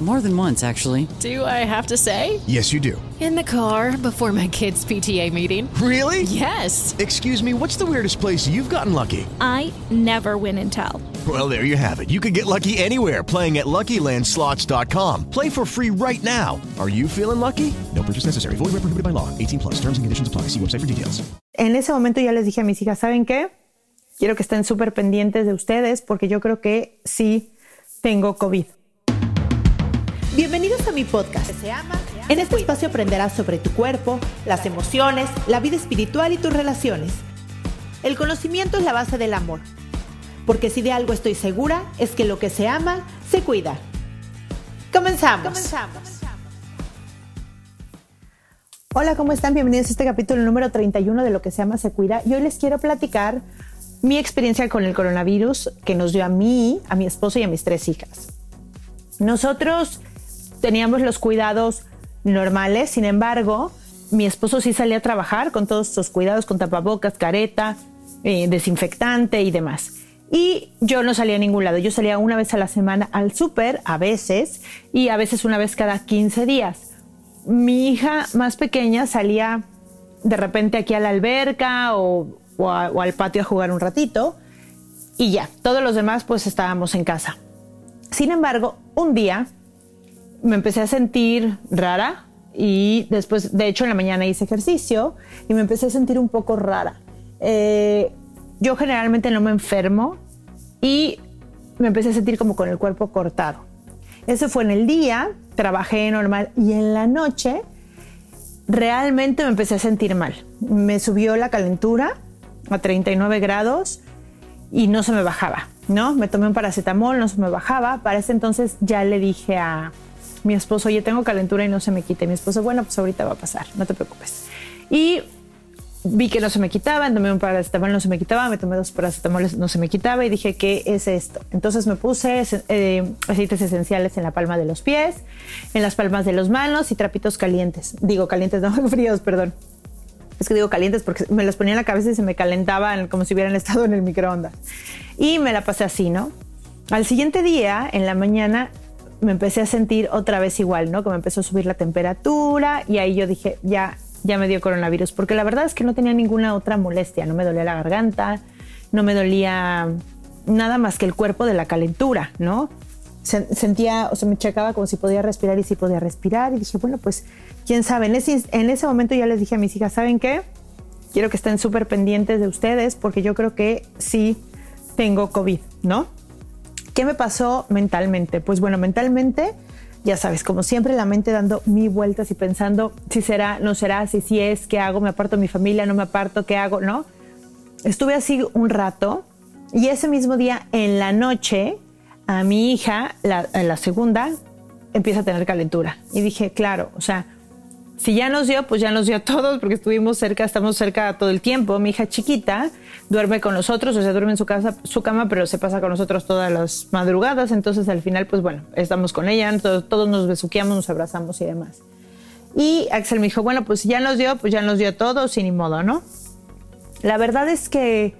More than once, actually. Do I have to say? Yes, you do. In the car before my kids' PTA meeting. Really? Yes. Excuse me, what's the weirdest place you've gotten lucky? I never win and tell. Well, there you have it. You can get lucky anywhere playing at LuckyLandSlots.com. Play for free right now. Are you feeling lucky? No purchase necessary. Void where prohibited by law. 18 plus. Terms and conditions apply. See website for details. En ese momento ya les dije a mis hijas, ¿saben qué? Quiero que estén súper pendientes de ustedes porque yo creo que sí tengo COVID. Bienvenidos a mi podcast. En este espacio aprenderás sobre tu cuerpo, las emociones, la vida espiritual y tus relaciones. El conocimiento es la base del amor. Porque si de algo estoy segura, es que lo que se ama, se cuida. Comenzamos. Hola, ¿cómo están? Bienvenidos a este capítulo número 31 de Lo que se llama Se Cuida. Y hoy les quiero platicar mi experiencia con el coronavirus que nos dio a mí, a mi esposo y a mis tres hijas. Nosotros teníamos los cuidados normales, sin embargo, mi esposo sí salía a trabajar con todos sus cuidados, con tapabocas, careta, eh, desinfectante y demás. Y yo no salía a ningún lado. Yo salía una vez a la semana al súper, a veces, y a veces una vez cada 15 días. Mi hija más pequeña salía de repente aquí a la alberca o al patio a jugar un ratito y ya, todos los demás pues estábamos en casa. Sin embargo, un día me empecé a sentir rara y después, de hecho, en la mañana hice ejercicio y me empecé a sentir un poco rara. Eh, yo generalmente no me enfermo y me empecé a sentir como con el cuerpo cortado. Eso fue en el día, trabajé normal y en la noche realmente me empecé a sentir mal. Me subió la calentura a 39 grados y no se me bajaba, ¿no? Me tomé un paracetamol, no se me bajaba. Para ese entonces ya le dije a mi esposo, oye, tengo calentura y no se me quita. Mi esposo, bueno, pues ahorita va a pasar, no te preocupes. Y vi que no se me quitaba, tomé un paracetamol, no se me quitaba, me tomé dos paracetamoles, no se me quitaba y dije, ¿qué es esto? Entonces me puse eh, aceites esenciales en la palma de los pies, en las palmas de las manos y trapitos calientes. Digo calientes, no fríos, perdón. Es que digo calientes porque me los ponía en la cabeza y se me calentaban como si hubieran estado en el microondas. Y me la pasé así, ¿no? Al siguiente día, en la mañana, me empecé a sentir otra vez igual, ¿no? Que me empezó a subir la temperatura y ahí yo dije, ya, ya me dio coronavirus, porque la verdad es que no tenía ninguna otra molestia, no me dolía la garganta, no me dolía nada más que el cuerpo de la calentura, ¿no? Sentía, o sea, me checaba como si podía respirar y si podía respirar y dije, bueno, pues, quién sabe, en ese, en ese momento ya les dije a mis hijas, ¿saben qué? Quiero que estén súper pendientes de ustedes porque yo creo que sí tengo COVID, ¿no? ¿Qué me pasó mentalmente? Pues bueno, mentalmente, ya sabes, como siempre la mente dando mil vueltas y pensando si será, no será, si sí es, qué hago, me aparto de mi familia, no me aparto, qué hago, ¿no? Estuve así un rato y ese mismo día en la noche a mi hija, la, la segunda, empieza a tener calentura. Y dije, claro, o sea, si ya nos dio, pues ya nos dio a todos, porque estuvimos cerca, estamos cerca todo el tiempo. Mi hija chiquita duerme con nosotros, o sea, duerme en su casa, su cama, pero se pasa con nosotros todas las madrugadas. Entonces, al final, pues bueno, estamos con ella, todos, todos nos besuqueamos, nos abrazamos y demás. Y Axel me dijo, bueno, pues si ya nos dio, pues ya nos dio a todos y ni modo, ¿no? La verdad es que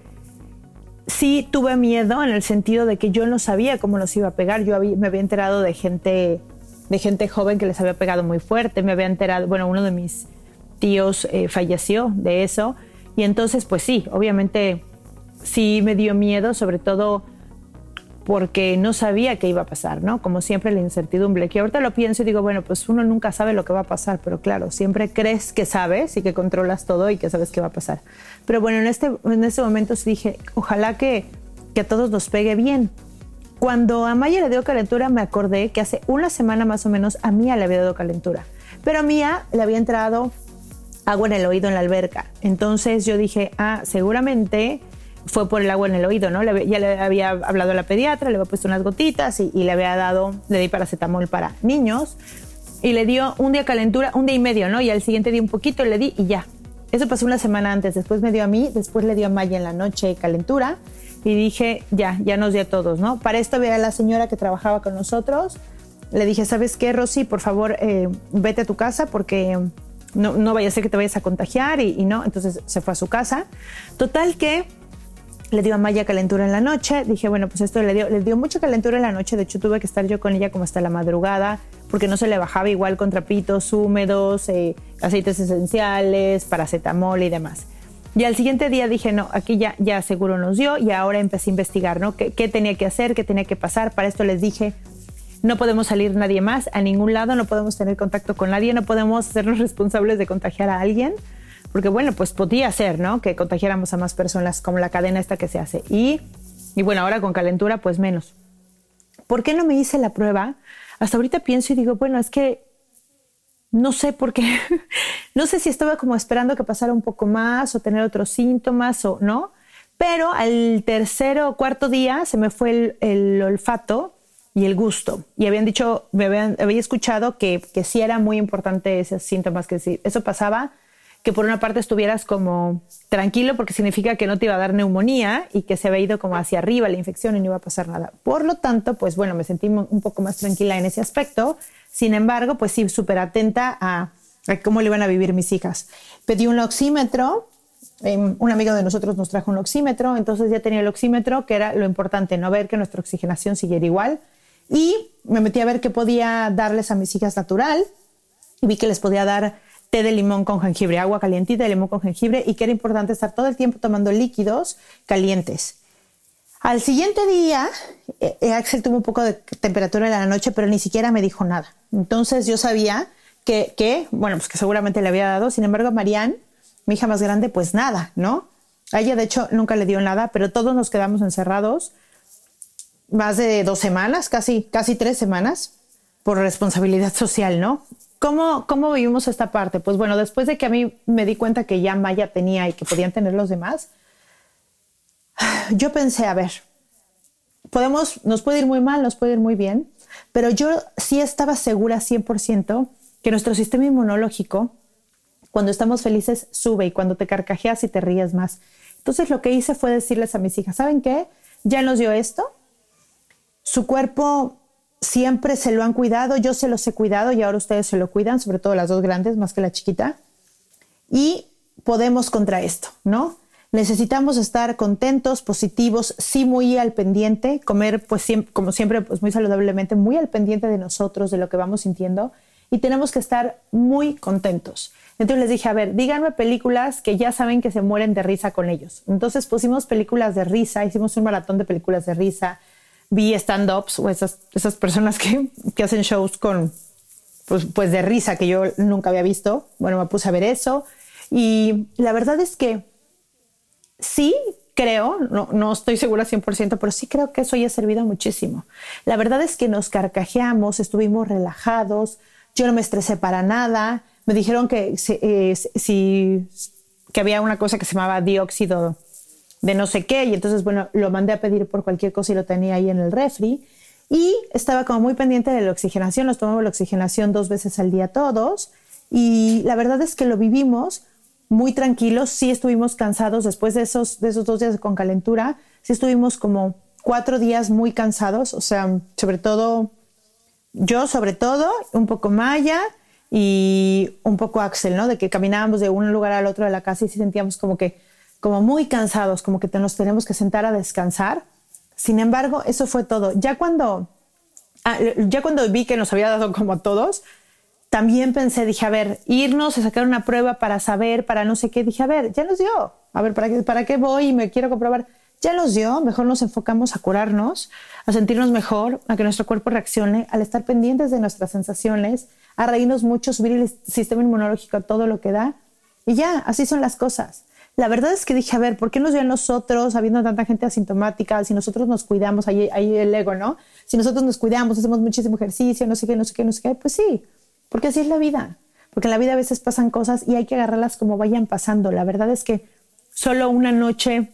sí tuve miedo en el sentido de que yo no sabía cómo nos iba a pegar. Yo había, me había enterado de gente de gente joven que les había pegado muy fuerte. Me había enterado, bueno, uno de mis tíos eh, falleció de eso. Y entonces, pues sí, obviamente sí me dio miedo, sobre todo porque no sabía qué iba a pasar, ¿no? Como siempre la incertidumbre, que ahorita lo pienso y digo, bueno, pues uno nunca sabe lo que va a pasar, pero claro, siempre crees que sabes y que controlas todo y que sabes qué va a pasar. Pero bueno, en este, en este momento sí dije, ojalá que, que a todos nos pegue bien, cuando a Maya le dio calentura, me acordé que hace una semana más o menos a Mía le había dado calentura. Pero a Mía le había entrado agua en el oído en la alberca. Entonces yo dije, ah, seguramente fue por el agua en el oído, ¿no? ya le había hablado a la pediatra, le había puesto unas gotitas y, le había dado, le di paracetamol para niños. Y le dio un día calentura, un día y medio, ¿no? Y al siguiente día un poquito le di y ya. Eso pasó una semana antes. Después me dio a mí, después le dio a Maya en la noche calentura y dije, ya, ya nos di a todos, ¿no? Para esto había la señora que trabajaba con nosotros. Le dije, ¿sabes qué, Rosy? Por favor, eh, vete a tu casa porque no, no vaya a ser que te vayas a contagiar y, no, entonces se fue a su casa. Total que le dio a Maya calentura en la noche. Dije, bueno, pues esto le dio, le dio mucha calentura en la noche. De hecho, tuve que estar yo con ella como hasta la madrugada porque no se le bajaba igual con trapitos húmedos, eh, aceites esenciales, paracetamol y demás. Y al siguiente día dije, no, aquí ya, ya seguro nos dio y ahora empecé a investigar, ¿no? ¿Qué, ¿Qué tenía que hacer? ¿Qué tenía que pasar? Para esto les dije, no podemos salir nadie más a ningún lado, no podemos tener contacto con nadie, no podemos hacernos responsables de contagiar a alguien porque bueno, pues podía ser, ¿no? Que contagiáramos a más personas como la cadena esta que se hace. Y, y bueno, ahora con calentura, pues menos. ¿Por qué no me hice la prueba? Hasta ahorita pienso y digo, bueno, es que no sé por qué, no sé si estaba como esperando que pasara un poco más o tener otros síntomas o no, pero al tercer o cuarto día se me fue el, olfato y el gusto. Y habían dicho, me habían, había escuchado que, que sí era muy importante esos síntomas, que sí, eso pasaba que por una parte estuvieras como tranquilo porque significa que no te iba a dar neumonía y que se había ido como hacia arriba la infección y no iba a pasar nada. Por lo tanto, pues bueno, me sentí un poco más tranquila en ese aspecto. Sin embargo, pues sí, súper atenta a, cómo le iban a vivir mis hijas. Pedí un oxímetro, em, un amigo de nosotros nos trajo un oxímetro, entonces ya tenía el oxímetro, que era lo importante, no ver que nuestra oxigenación siguiera igual. Y me metí a ver qué podía darles a mis hijas natural y vi que les podía dar té de limón con jengibre, agua calientita de limón con jengibre y que era importante estar todo el tiempo tomando líquidos calientes. Al siguiente día, eh, Axel tuvo un poco de temperatura en la noche, pero ni siquiera me dijo nada. Entonces yo sabía que, que bueno, pues que seguramente le había dado. Sin embargo, Marianne, mi hija más grande, pues nada, ¿no? A ella, de hecho, nunca le dio nada, pero todos nos quedamos encerrados más de dos semanas, casi, casi tres semanas, por responsabilidad social, ¿no? ¿Cómo, ¿Cómo vivimos esta parte? Pues bueno, después de que a mí me di cuenta que ya Maya tenía y que podían tener los demás, yo pensé, a ver, podemos, nos puede ir muy mal, nos puede ir muy bien, pero yo sí estaba segura 100% que nuestro sistema inmunológico, cuando estamos felices, sube y cuando te carcajeas y te ríes más. Entonces lo que hice fue decirles a mis hijas, ¿saben qué? Ya nos dio esto, su cuerpo siempre se lo han cuidado, yo se los he cuidado y ahora ustedes se lo cuidan, sobre todo las dos grandes más que la chiquita. Y podemos contra esto, ¿no? Necesitamos estar contentos, positivos, sí muy al pendiente, comer pues como siempre pues muy saludablemente, muy al pendiente de nosotros, de lo que vamos sintiendo y tenemos que estar muy contentos. Entonces les dije, a ver, díganme películas que ya saben que se mueren de risa con ellos. Entonces pusimos películas de risa, hicimos un maratón de películas de risa, vi stand-ups o esas, esas personas que, que hacen shows con, pues, pues, de risa que yo nunca había visto. Bueno, me puse a ver eso y la verdad es que sí creo, no, no estoy segura 100%, pero sí creo que eso ya ha servido muchísimo. La verdad es que nos carcajeamos, estuvimos relajados, yo no me estresé para nada, me dijeron que, eh, si, que había una cosa que se llamaba dióxido de no sé qué. Y entonces, bueno, lo mandé a pedir por cualquier cosa y lo tenía ahí en el refri. Y estaba como muy pendiente de la oxigenación. Nos tomamos la oxigenación dos veces al día todos. Y la verdad es que lo vivimos muy tranquilos. Sí estuvimos cansados después de esos, de esos dos días con calentura. Sí estuvimos como cuatro días muy cansados. O sea, sobre todo, yo sobre todo, un poco Maya y un poco Axel, ¿no? De que caminábamos de un lugar al otro de la casa y sí sentíamos como que como muy cansados, como que nos tenemos que sentar a descansar. Sin embargo, eso fue todo. Ya cuando, ah, ya cuando vi que nos había dado como a todos, también pensé, dije, a ver, irnos a sacar una prueba para saber, para no sé qué, dije, a ver, ya nos dio. A ver, ¿para qué, para qué voy y me quiero comprobar? Ya nos dio, mejor nos enfocamos a curarnos, a sentirnos mejor, a que nuestro cuerpo reaccione, al estar pendientes de nuestras sensaciones, a reírnos mucho, subir el sistema inmunológico a todo lo que da. Y ya, así son las cosas. La verdad es que dije, a ver, ¿por qué nos dio a nosotros, habiendo tanta gente asintomática, si nosotros nos cuidamos, ahí, ahí el ego, ¿no? Si nosotros nos cuidamos, hacemos muchísimo ejercicio, no sé qué, no sé qué, no sé qué, pues sí, porque así es la vida. Porque en la vida a veces pasan cosas y hay que agarrarlas como vayan pasando. La verdad es que solo una noche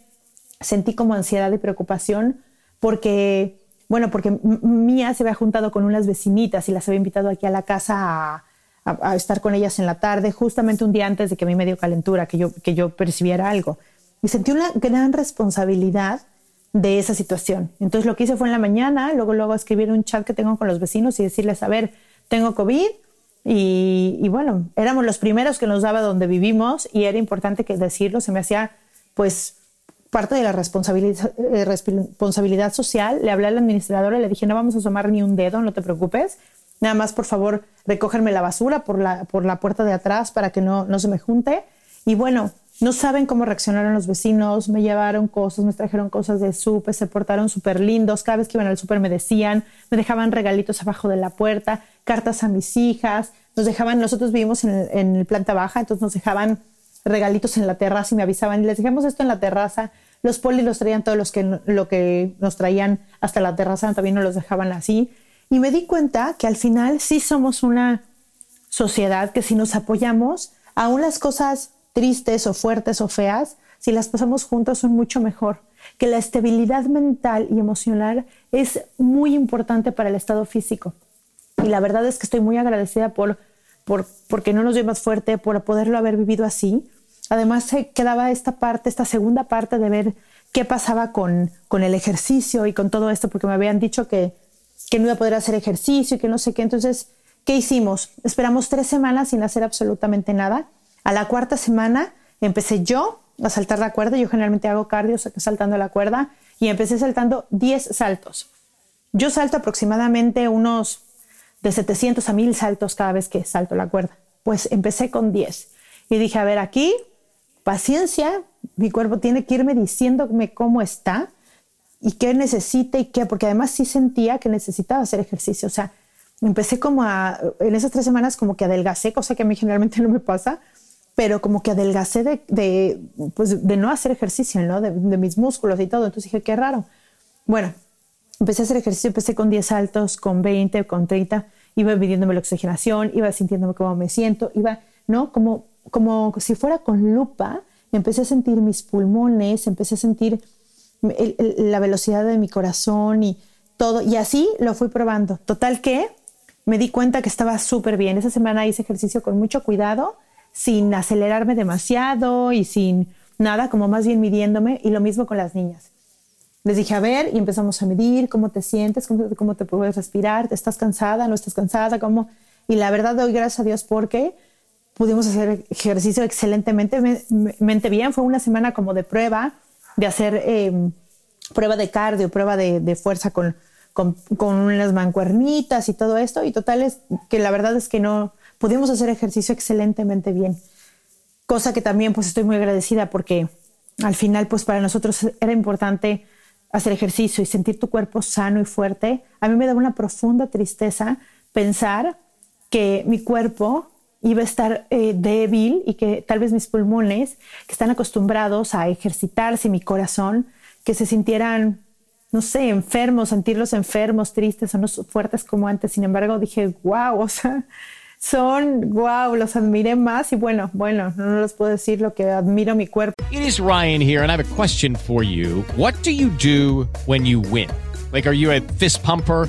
sentí como ansiedad y preocupación porque, bueno, porque Mía se había juntado con unas vecinitas y las había invitado aquí a la casa a a, estar con ellas en la tarde, justamente un día antes de que a mí me dio calentura, que yo, que yo percibiera algo. Y sentí una gran responsabilidad de esa situación. Entonces lo que hice fue en la mañana, luego luego escribir un chat que tengo con los vecinos y decirles, a ver, tengo COVID, Y, bueno, éramos los primeros que nos daba donde vivimos y era importante que decirlo, se me hacía pues parte de la responsabilidad, eh, responsabilidad social. Le hablé al administrador y le dije, no vamos a asomar ni un dedo, no te preocupes. Nada más, por favor, recógerme la basura por la, por la puerta de atrás para que no, no se me junte. Y bueno, no saben cómo reaccionaron los vecinos, me llevaron cosas, me trajeron cosas de súper, se portaron súper lindos. Cada vez que iban al súper me decían, me dejaban regalitos abajo de la puerta, cartas a mis hijas, nos dejaban, nosotros vivimos en, el, planta baja, entonces nos dejaban regalitos en la terraza y me avisaban, y les dejamos esto en la terraza. Los polis los traían todos los que, lo que nos traían hasta la terraza, también nos los dejaban así. Y me di cuenta que al final sí somos una sociedad que si nos apoyamos, aún las cosas tristes o fuertes o feas, si las pasamos juntos son mucho mejor. Que la estabilidad mental y emocional es muy importante para el estado físico. Y la verdad es que estoy muy agradecida por, por porque no nos dio más fuerte, por poderlo haber vivido así. Además, se quedaba esta parte, esta segunda parte de ver qué pasaba con, con el ejercicio y con todo esto, porque me habían dicho que, que no iba a poder hacer ejercicio y que no sé qué. Entonces, ¿qué hicimos? Esperamos tres semanas sin hacer absolutamente nada a la cuarta semana empecé yo a saltar la cuerda. Yo generalmente hago cardio saltando la cuerda y empecé saltando 10 saltos. Yo salto aproximadamente unos de 700 a 1000 saltos cada vez que salto la cuerda. Pues empecé con 10 y dije, a ver, aquí, paciencia, mi cuerpo tiene que irme diciéndome cómo está y qué necesita y qué, porque además sí sentía que necesitaba hacer ejercicio. O sea, empecé como a, en esas tres semanas como que adelgacé, cosa que a mí generalmente no me pasa, pero como que adelgacé de, de, pues, de no hacer ejercicio, ¿no? De, mis músculos y todo. Entonces dije, qué raro. Bueno, empecé a hacer ejercicio, empecé con 10 saltos, con 20, con 30, iba midiéndome la oxigenación, iba sintiéndome cómo me siento, iba, ¿no? Como, como si fuera con lupa, empecé a sentir mis pulmones, empecé a sentir la velocidad de mi corazón y todo. Y así lo fui probando. Total que me di cuenta que estaba súper bien. Esa semana hice ejercicio con mucho cuidado sin acelerarme demasiado y sin nada, como más bien midiéndome, y lo mismo con las niñas. Les dije, a ver, y empezamos a medir cómo te sientes, cómo, te puedes respirar, ¿estás cansada? ¿No estás cansada? ¿Cómo? Y la verdad doy gracias a Dios porque pudimos hacer ejercicio excelentemente bien. Fue una semana como de prueba, de hacer em, prueba de cardio, prueba de, fuerza con, con, con, unas mancuernitas y todo esto. Y total es que la verdad es que no, pudimos hacer ejercicio excelentemente bien. Cosa que también pues estoy muy agradecida porque al final pues para nosotros era importante hacer ejercicio y sentir tu cuerpo sano y fuerte. A mí me da una profunda tristeza pensar que mi cuerpo iba a estar eh, débil y que tal vez mis pulmones, que están acostumbrados a ejercitarse, mi corazón, que se sintieran, no sé, enfermos, sentirlos enfermos, tristes o no fuertes como antes. Sin embargo, dije, wow, o sea, son, wow, los admiré más y bueno, bueno, no les puedo decir lo que admiro mi cuerpo. It is Ryan here and I have a question for you. What do you do when you win? Like, are you a fist pumper?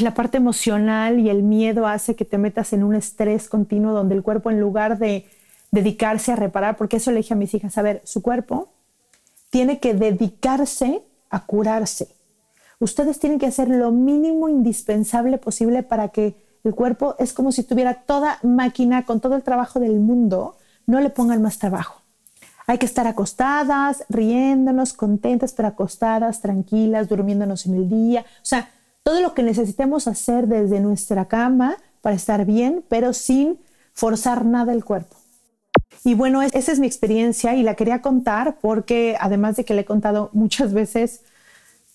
la parte emocional y el miedo hace que te metas en un estrés continuo donde el cuerpo en lugar de dedicarse a reparar, porque eso le dije a mis hijas, a ver, su cuerpo tiene que dedicarse a curarse. Ustedes tienen que hacer lo mínimo indispensable posible para que el cuerpo es como si tuviera toda máquina con todo el trabajo del mundo, no le pongan más trabajo. Hay que estar acostadas, riéndonos, contentas, pero acostadas, tranquilas, durmiéndonos en el día. O sea, todo lo que necesitemos hacer desde nuestra cama para estar bien, pero sin forzar nada el cuerpo. Y bueno, esa es mi experiencia y la quería contar porque además de que le he contado muchas veces,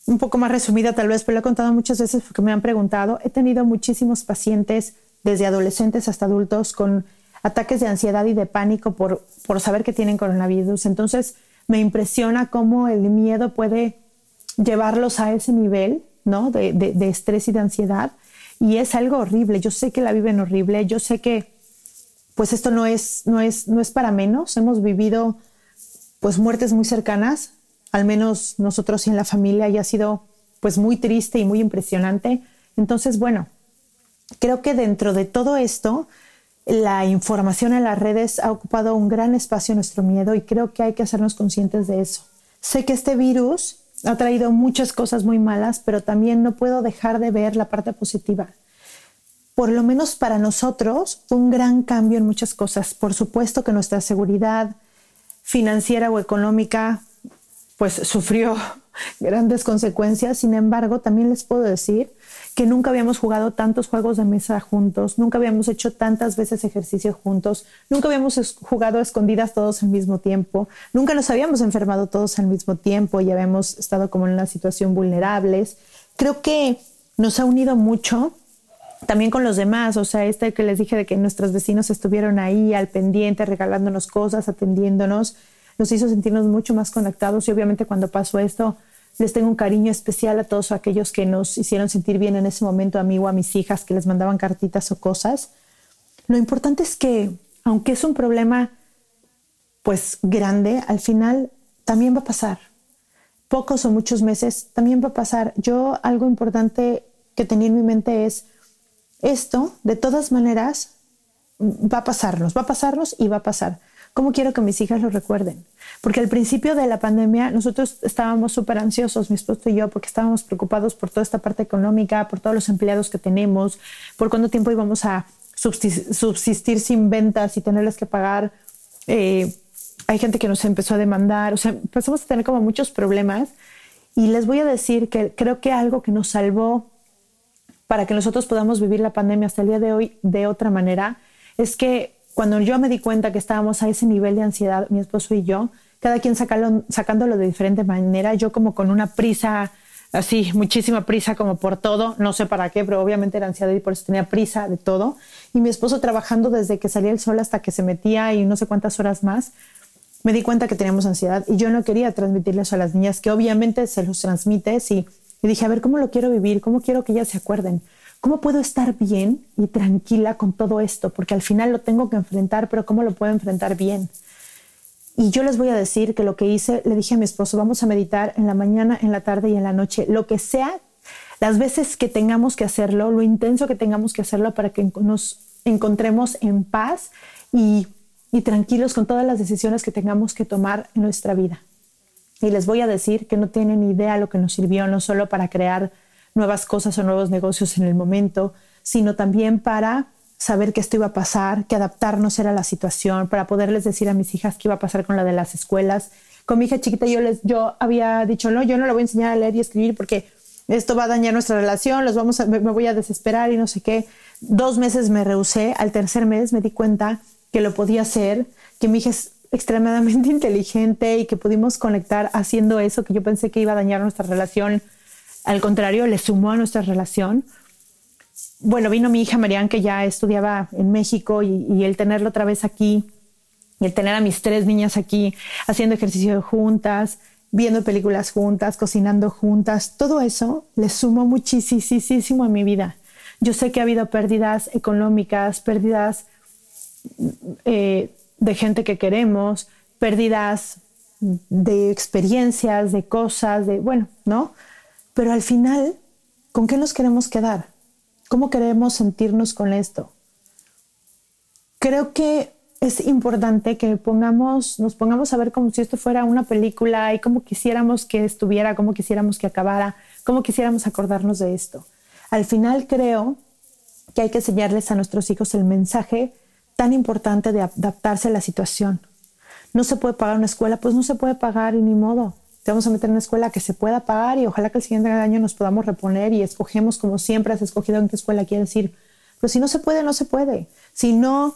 un poco más resumida tal vez, pero le he contado muchas veces porque me han preguntado, he tenido muchísimos pacientes, desde adolescentes hasta adultos, con ataques de ansiedad y de pánico por, por saber que tienen coronavirus. Entonces me impresiona cómo el miedo puede llevarlos a ese nivel ¿no? De, estrés y de ansiedad. y es algo horrible. Yo sé que la viven horrible, yo sé que pues esto no es, no es, no es para menos. Hemos vivido pues muertes muy cercanas, al menos nosotros y en la familia, y ha sido pues muy triste y muy impresionante. Entonces, bueno, creo que dentro de todo esto, la información en las redes ha ocupado un gran espacio en nuestro miedo y creo que hay que hacernos conscientes de eso. Sé que este virus ha traído muchas cosas muy malas, pero también no puedo dejar de ver la parte positiva. Por lo menos para nosotros fue un gran cambio en muchas cosas. Por supuesto que nuestra seguridad financiera o económica pues sufrió grandes consecuencias. Sin embargo, también les puedo decir que nunca habíamos jugado tantos juegos de mesa juntos, nunca habíamos hecho tantas veces ejercicio juntos, nunca habíamos jugado a escondidas todos al mismo tiempo, nunca nos habíamos enfermado todos al mismo tiempo y habíamos estado como en una situación vulnerables. Creo que nos ha unido mucho también con los demás, o sea, este que les dije de que nuestros vecinos estuvieron ahí al pendiente, regalándonos cosas, atendiéndonos, nos hizo sentirnos mucho más conectados y obviamente cuando pasó esto, les tengo un cariño especial a todos aquellos que nos hicieron sentir bien en ese momento, a mí o a mis hijas, que les mandaban cartitas o cosas. Lo importante es que, aunque es un problema pues grande, al final también va a pasar. Pocos o muchos meses también va a pasar. Yo algo importante que tenía en mi mente es esto, de todas maneras, va a pasarnos, va a pasarnos y va a pasar. ¿Cómo quiero que mis hijas lo recuerden? Porque al principio de la pandemia nosotros estábamos súper ansiosos, mi esposo y yo, porque estábamos preocupados por toda esta parte económica, por todos los empleados que tenemos, por cuánto tiempo íbamos a subsistir sin ventas y tenerles que pagar. Eh, hay gente que nos empezó a demandar, o sea, empezamos a tener como muchos problemas. Y les voy a decir que creo que algo que nos salvó para que nosotros podamos vivir la pandemia hasta el día de hoy de otra manera es que cuando yo me di cuenta que estábamos a ese nivel de ansiedad, mi esposo y yo, cada quien sacándolo de diferente manera, yo como con una prisa, así, muchísima prisa como por todo, no sé para qué, pero obviamente era ansiedad y por eso tenía prisa de todo. Y mi esposo trabajando desde que salía el sol hasta que se metía y no sé cuántas horas más, me di cuenta que teníamos ansiedad y yo no quería transmitirle eso a las niñas, que obviamente se los transmites y, y dije, a ver, ¿cómo lo quiero vivir? ¿Cómo quiero que ellas se acuerden? ¿Cómo puedo estar bien y tranquila con todo esto? Porque al final lo tengo que enfrentar, pero ¿cómo lo puedo enfrentar bien? Y yo les voy a decir que lo que hice, le dije a mi esposo, vamos a meditar en la mañana, en la tarde y en la noche, lo que sea, las veces que tengamos que hacerlo, lo intenso que tengamos que hacerlo para que nos encontremos en paz y, tranquilos con todas las decisiones que tengamos que tomar en nuestra vida. Y les voy a decir que no tienen idea lo que nos sirvió, no solo para crear nuevas cosas o nuevos negocios en el momento, sino también para saber que esto iba a pasar, que adaptarnos era la situación, para poderles decir a mis hijas qué iba a pasar con la de las escuelas. Con mi hija chiquita yo les yo había dicho, "No, yo no le voy a enseñar a leer y escribir porque esto va a dañar nuestra relación, los vamos a, me, voy a desesperar y no sé qué." Dos meses me rehusé, al tercer mes me di cuenta que lo podía hacer, que mi hija es extremadamente inteligente y que pudimos conectar haciendo eso que yo pensé que iba a dañar nuestra relación al contrario, le sumó a nuestra relación. Bueno, vino mi hija Marian, que ya estudiaba en México, y, el tenerlo otra vez aquí, y el tener a mis tres niñas aquí haciendo ejercicio juntas, viendo películas juntas, cocinando juntas, todo eso le sumó muchísimo a mi vida. Yo sé que ha habido pérdidas económicas, pérdidas eh, de gente que queremos, pérdidas de experiencias, de cosas, de, bueno, ¿no? Pero al final, ¿con qué nos queremos quedar? ¿Cómo queremos sentirnos con esto? Creo que es importante que pongamos, nos pongamos a ver como si esto fuera una película y cómo quisiéramos que estuviera, cómo quisiéramos que acabara, cómo quisiéramos acordarnos de esto. Al final creo que hay que enseñarles a nuestros hijos el mensaje tan importante de adaptarse a la situación. No se puede pagar una escuela, pues no se puede pagar y ni modo te vamos a meter en una escuela que se pueda pagar y ojalá que el siguiente año nos podamos reponer y escogemos como siempre has escogido en qué escuela quieres ir. Pero si no se puede, no se puede. Si no,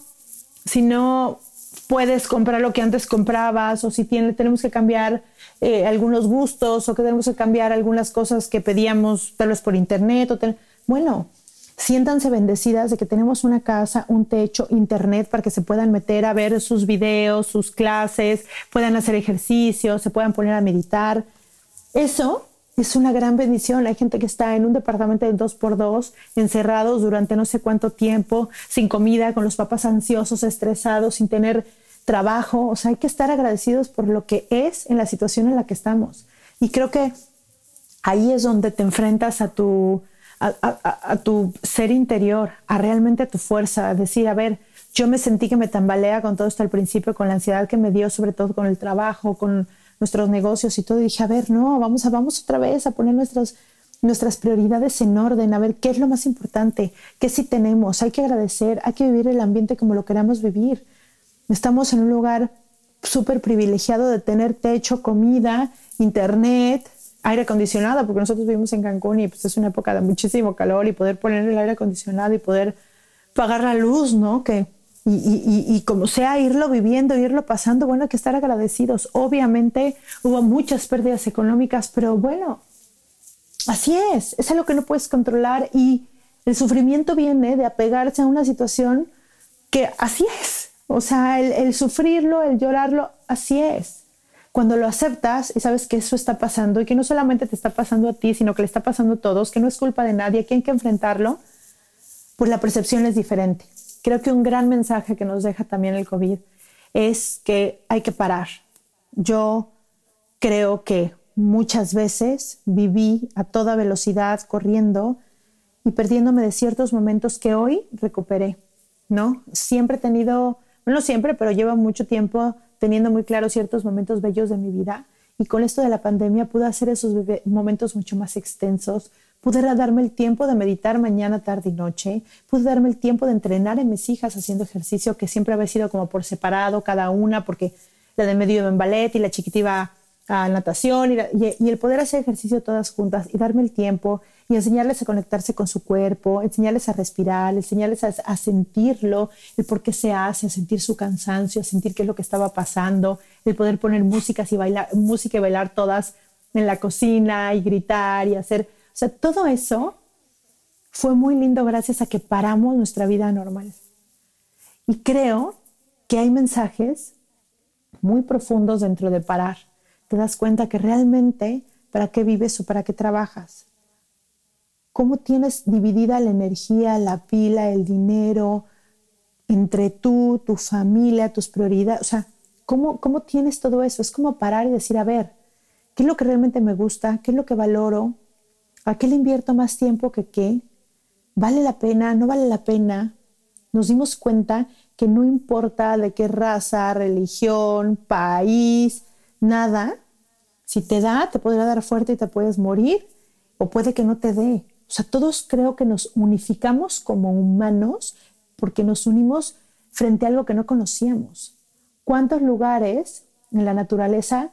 si no puedes comprar lo que antes comprabas o si tiene, tenemos que cambiar eh, algunos gustos o que tenemos que cambiar algunas cosas que pedíamos tal vez por internet. O bueno, siéntanse bendecidas de que tenemos una casa, un techo, internet para que se puedan meter a ver sus videos, sus clases, puedan hacer ejercicios, se puedan poner a meditar. Eso es una gran bendición. Hay gente que está en un departamento de dos por dos, encerrados durante no sé cuánto tiempo, sin comida, con los papás ansiosos, estresados, sin tener trabajo. O sea, hay que estar agradecidos por lo que es en la situación en la que estamos. Y creo que ahí es donde te enfrentas a tu, a, tu ser interior, a realmente a tu fuerza, a decir, a ver, yo me sentí que me tambalea con todo esto al principio, con la ansiedad que me dio, sobre todo con el trabajo, con nuestros negocios y todo. Y dije, a ver, no, vamos, a, vamos otra vez a poner nuestras, nuestras prioridades en orden, a ver qué es lo más importante, qué sí tenemos, hay que agradecer, hay que vivir el ambiente como lo queramos vivir. Estamos en un lugar súper privilegiado de tener techo, comida, internet, aire acondicionado, porque nosotros vivimos en Cancún y pues es una época de muchísimo calor y poder poner el aire acondicionado y poder pagar la luz, ¿no? Que, y, como sea, irlo viviendo, irlo pasando, bueno, hay que estar agradecidos. Obviamente hubo muchas pérdidas económicas, pero bueno, así es, es algo que no puedes controlar y el sufrimiento viene de apegarse a una situación que así es. O sea, el sufrirlo, el llorarlo, así es cuando lo aceptas y sabes que eso está pasando y que no solamente te está pasando a ti, sino que le está pasando a todos, que no es culpa de nadie, que hay que enfrentarlo, pues la percepción es diferente. Creo que un gran mensaje que nos deja también el COVID es que hay que parar. Yo creo que muchas veces viví a toda velocidad corriendo y perdiéndome de ciertos momentos que hoy recuperé, ¿no? Siempre he tenido, no siempre, pero llevo mucho tiempo teniendo muy claro ciertos momentos bellos de mi vida. Y con esto de la pandemia pude hacer esos momentos mucho más extensos, pude darme el tiempo de meditar mañana, tarde y noche, pude darme el tiempo de entrenar en mis hijas haciendo ejercicio que siempre había sido como por separado cada una, porque la de medio en ballet y la chiquita iba a natación y, el poder hacer ejercicio todas juntas y darme el tiempo y enseñarles a conectarse con su cuerpo, enseñarles a respirar, enseñarles a, sentirlo, el por qué se hace, a sentir su cansancio, a sentir qué es lo que estaba pasando, el poder poner música y bailar, música y bailar todas en la cocina y gritar y hacer, o sea, todo eso fue muy lindo gracias a que paramos nuestra vida normal. Y creo que hay mensajes muy profundos dentro de parar te das cuenta que realmente para qué vives o para qué trabajas. Cómo tienes dividida la energía, la pila, el dinero entre tú, tu familia, tus prioridades. O sea, ¿cómo, cómo tienes todo eso? Es como parar y decir, a ver, ¿qué es lo que realmente me gusta? ¿Qué es lo que valoro? ¿A qué le invierto más tiempo que qué? ¿Vale la pena? ¿No vale la pena? Nos dimos cuenta que no importa de qué raza, religión, país, nada. Si te da, te podrá dar fuerte y te puedes morir, o puede que no te dé. O sea, todos creo que nos unificamos como humanos porque nos unimos frente a algo que no conocíamos. ¿Cuántos lugares en la naturaleza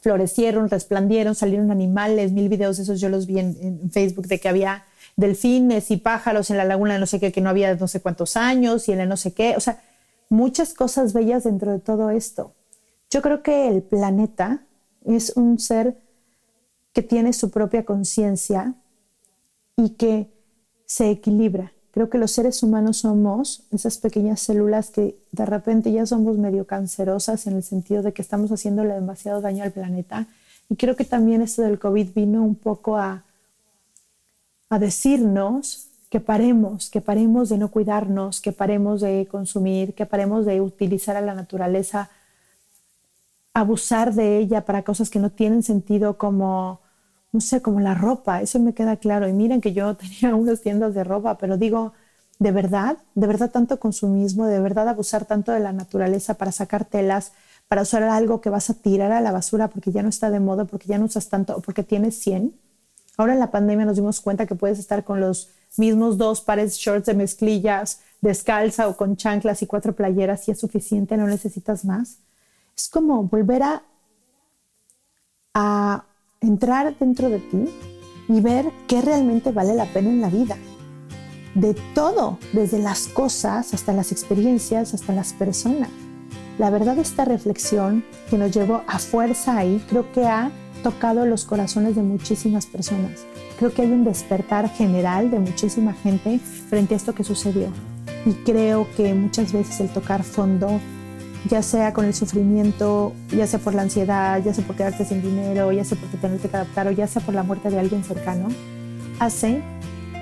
florecieron, resplandieron, salieron animales? Mil videos de esos yo los vi en, Facebook de que había delfines y pájaros en la laguna de no sé qué, que no había no sé cuántos años y en el no sé qué. O sea, muchas cosas bellas dentro de todo esto. Yo creo que el planeta es un ser que tiene su propia conciencia y que se equilibra. Creo que los seres humanos somos esas pequeñas células que de repente ya somos medio cancerosas en el sentido de que estamos haciéndole demasiado daño al planeta. Y creo que también esto del COVID vino un poco a, a decirnos que paremos, que paremos de no cuidarnos, que paremos de consumir, que paremos de utilizar a la naturaleza abusar de ella para cosas que no tienen sentido como, no sé, como la ropa, eso me queda claro. Y miren que yo tenía unas tiendas de ropa, pero digo, de verdad, de verdad tanto consumismo, de verdad abusar tanto de la naturaleza para sacar telas, para usar algo que vas a tirar a la basura porque ya no está de moda, porque ya no usas tanto, porque tienes 100. Ahora en la pandemia nos dimos cuenta que puedes estar con los mismos dos pares de shorts de mezclillas, descalza o con chanclas y cuatro playeras y es suficiente, no necesitas más. Es como volver a, entrar dentro de ti y ver qué realmente vale la pena en la vida. De todo, desde las cosas hasta las experiencias, hasta las personas. La verdad, esta reflexión que nos llevó a fuerza ahí, creo que ha tocado los corazones de muchísimas personas. Creo que hay un despertar general de muchísima gente frente a esto que sucedió. Y creo que muchas veces el tocar fondo ya sea con el sufrimiento, ya sea por la ansiedad, ya sea por quedarte sin dinero, ya sea porque tenerte que adaptar o ya sea por la muerte de alguien cercano, hace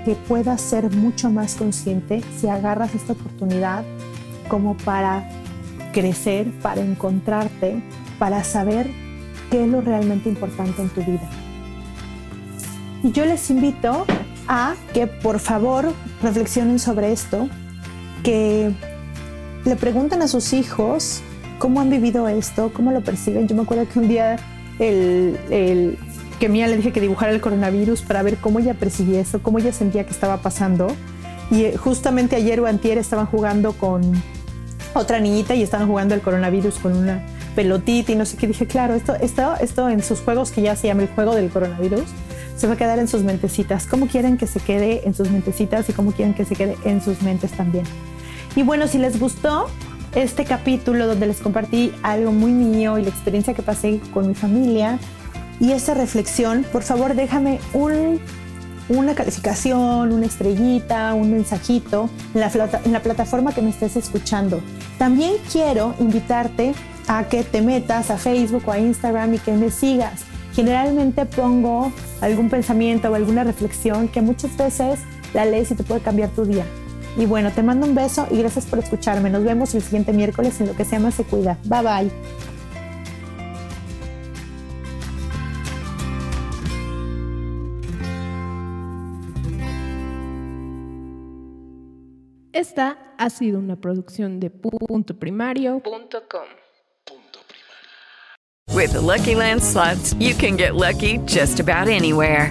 que puedas ser mucho más consciente si agarras esta oportunidad como para crecer, para encontrarte, para saber qué es lo realmente importante en tu vida. Y yo les invito a que por favor reflexionen sobre esto, que le pregunten a sus hijos cómo han vivido esto, cómo lo perciben. Yo me acuerdo que un día el, que Mía le dije que dibujara el coronavirus para ver cómo ella percibía eso, cómo ella sentía que estaba pasando. Y eh, justamente ayer o estaban jugando con otra niñita y estaban jugando el coronavirus con una pelotita y no sé qué. Dije, claro, esto, esto, esto en sus juegos que ya se llama el juego del coronavirus, se va a quedar en sus mentecitas. ¿Cómo quieren que se quede en sus mentecitas y cómo quieren que se quede en sus mentes también? Y bueno, si les gustó este capítulo donde les compartí algo muy mío y la experiencia que pasé con mi familia y esa reflexión, por favor déjame un, una calificación, una estrellita, un mensajito en la, en la plataforma que me estés escuchando. También quiero invitarte a que te metas a Facebook o a Instagram y que me sigas. Generalmente pongo algún pensamiento o alguna reflexión que muchas veces la lees y te puede cambiar tu día. Y bueno, te mando un beso y gracias por escucharme. Nos vemos el siguiente miércoles en lo que se llama Se Cuida. Bye bye. Esta ha sido una producción de puntoprimario.com. With the Lucky Land slots, you can get lucky just about anywhere.